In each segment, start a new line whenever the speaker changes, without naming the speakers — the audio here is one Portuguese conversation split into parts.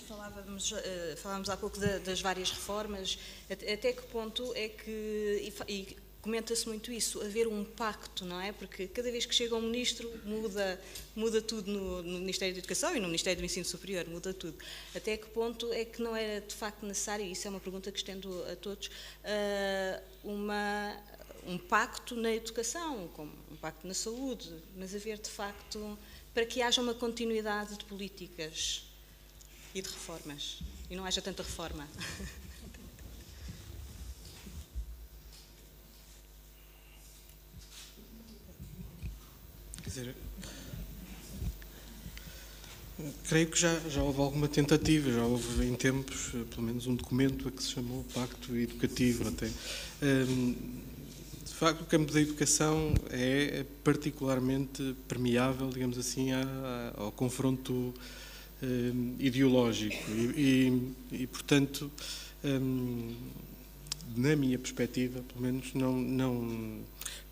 falávamos, uh, falávamos há pouco das várias reformas. Até, até, que ponto é que. E, e comenta-se muito isso, haver um pacto, não é? Porque cada vez que chega um ministro muda, muda tudo no, no, Ministério da Educação e no Ministério do Ensino Superior, muda tudo. Até que ponto é que não era de facto necessário, e isso é uma pergunta que estendo a todos, uh, uma, um pacto na educação, como um pacto na saúde, mas haver de facto, para que haja uma continuidade de políticas e de reformas, e não haja tanta reforma.
dizer, creio que já, já houve alguma tentativa, já houve em tempos, pelo menos um documento a que se chamou Pacto Educativo até. Um, de facto, o campo da educação é particularmente permeável, digamos assim, ao confronto ideológico e, e, e portanto, um, na minha perspectiva, pelo menos, não, não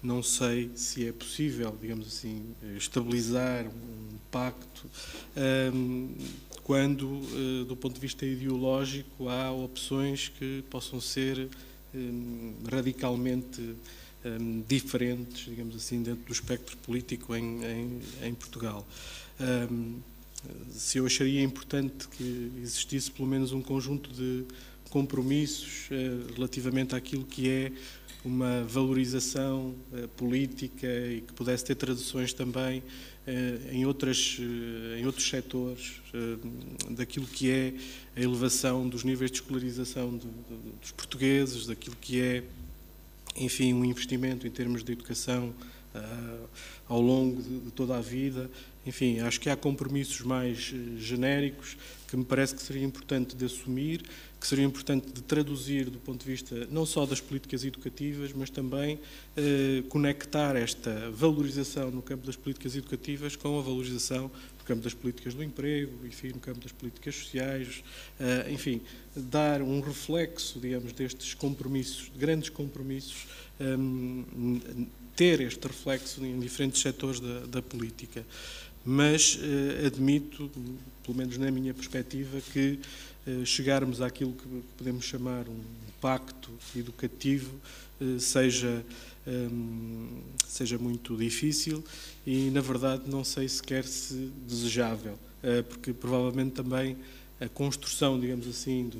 não sei se é possível, digamos assim, estabilizar um pacto um, quando, uh, do ponto de vista ideológico, há opções que possam ser um, radicalmente um, diferentes, digamos assim, dentro do espectro político em, em, em Portugal. Se eu acharia importante que existisse pelo menos um conjunto de compromissos uh, relativamente àquilo que é uma valorização uh, política e que pudesse ter traduções também uh, em, outras, em outros setores daquilo que é a elevação dos níveis de escolarização dos portugueses, daquilo que é, enfim, um investimento em termos de educação ao longo de, toda a vida. Enfim, acho que há compromissos mais genéricos que me parece que seria importante de assumir que seria importante de traduzir do ponto de vista não só das políticas educativas, mas também eh, conectar esta valorização no campo das políticas educativas com a valorização no campo das políticas do emprego, enfim, no campo das políticas sociais, eh, enfim, dar um reflexo, digamos, destes compromissos, grandes compromissos, eh, ter este reflexo em diferentes setores da, da política. Mas eh, admito, pelo menos na minha perspectiva, que eh, chegarmos àquilo que podemos chamar um pacto educativo eh, seja, ehm, seja muito difícil e, na verdade, não sei sequer se desejável, eh, porque provavelmente também a construção, digamos assim,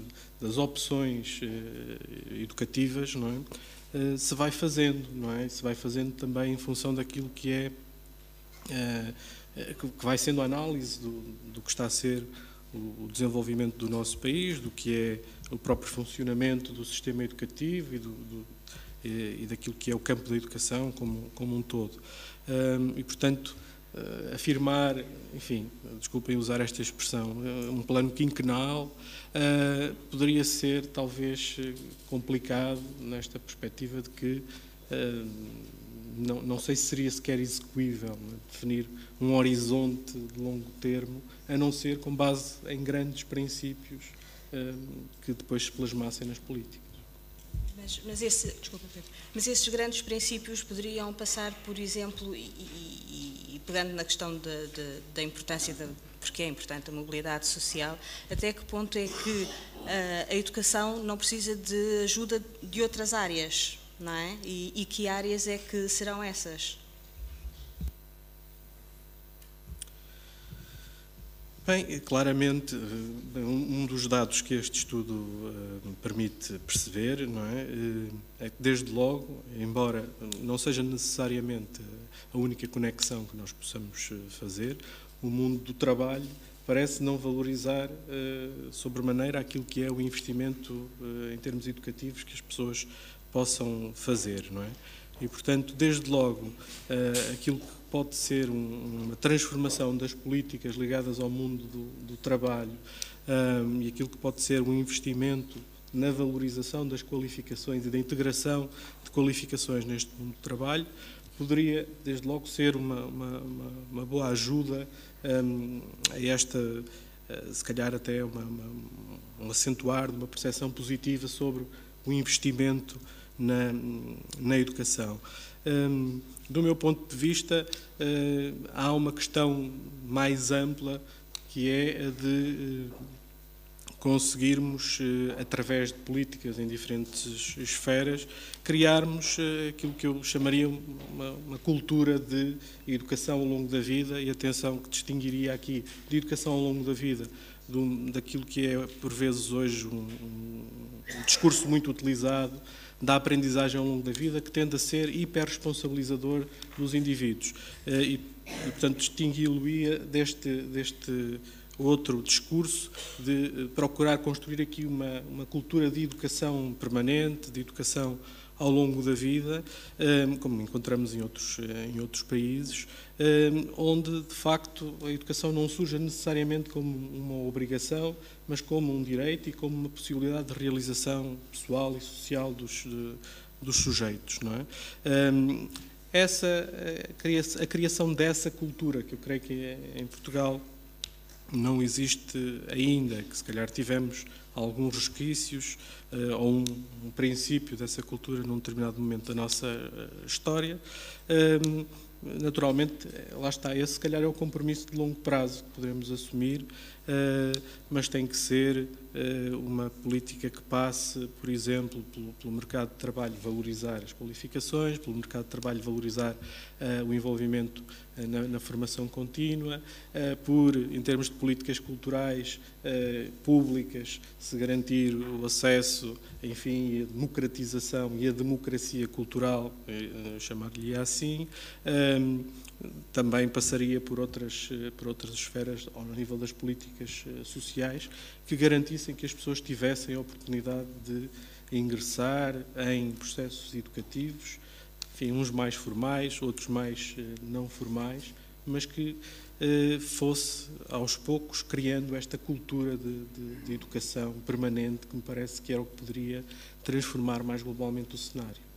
das opções educativas, não é? Se vai fazendo, não é? Se vai fazendo também em função daquilo que é que vai sendo a análise do, do que está a ser o desenvolvimento do nosso país, do que é o próprio funcionamento do sistema educativo e, do, do, e, daquilo que é o campo da educação como, como um todo. E, portanto, uh, afirmar, enfim, desculpem usar esta expressão, uh, um plano quinquenal uh, poderia ser talvez complicado nesta perspectiva de que não, não sei se seria sequer execuível né, definir um horizonte de longo termo, a não ser com base em grandes princípios que depois se plasmassem nas políticas.
Mas, mas, esse, desculpa, mas esses grandes princípios poderiam passar, por exemplo, e, e, e pegando na questão de, de, da importância da porque é importante a mobilidade social, até que ponto é que uh, a educação não precisa de ajuda de outras áreas, não é? E, e que áreas é que serão essas?
Bem, claramente, eh, um dos dados que este estudo uh, permite perceber não é, uh, é que, desde logo, embora não seja necessariamente a única conexão que nós possamos fazer, o mundo do trabalho parece não valorizar sobremaneira aquilo que é o investimento em termos educativos que as pessoas possam fazer, não é? E, portanto, desde logo, uh, aquilo que pode ser um, uma transformação das políticas ligadas ao mundo do, do trabalho um, eh, e aquilo que pode ser um investimento na valorização das qualificações e da integração de qualificações neste mundo do trabalho, poderia, desde logo, ser uma, uma, uma, uma boa ajuda um, a esta, uh, se calhar até uma, um acentuar de uma percepção positiva sobre o investimento na, na educação. Um, do meu ponto de vista, uh, há uma questão mais ampla que é a de uh, conseguirmos, através de políticas em diferentes esferas, criarmos aquilo que eu chamaria uma, uma, cultura de educação ao longo da vida e atenção que distinguiria aqui de educação ao longo da vida do, daquilo que é, por vezes, hoje um, um discurso muito utilizado da aprendizagem ao longo da vida, que tende a ser hiperresponsabilizador dos indivíduos. Eh, e, e portanto, distingui-lo-ia deste, deste outro discurso de eh, procurar construir aqui uma, uma cultura de educação permanente, de educação ao longo da vida, eh, como encontramos em outros, em outros países, onde de facto a educação não surge necessariamente como uma obrigação, mas como um direito e como uma possibilidade de realização pessoal e social dos, dos sujeitos. Não é? Essa, a criação dessa cultura, que eu creio que é, em Portugal não existe ainda, que se calhar tivemos alguns resquícios uh, ou um, um, princípio dessa cultura num determinado momento da nossa uh, história. Uh, naturalmente, lá está, esse se calhar é o compromisso de longo prazo que poderemos assumir, eh, mas tem que ser eh, uma política que passe, por exemplo, pelo, pelo, mercado de trabalho valorizar as qualificações, pelo mercado de trabalho valorizar uh, o envolvimento uh, na, na, formação contínua, uh, por, em termos de políticas culturais públicas, se garantir o acesso, enfim, a democratização e a democracia cultural, chamar-lhe assim também passaria por outras, eh, por outras esferas ao nível das políticas eh, sociais que garantissem que as pessoas tivessem a oportunidade de ingressar em processos educativos, enfim, uns mais formais, outros mais eh, não formais, mas que fosse aos poucos criando esta cultura de, de, de educação permanente que me parece que era o que poderia transformar mais globalmente o cenário.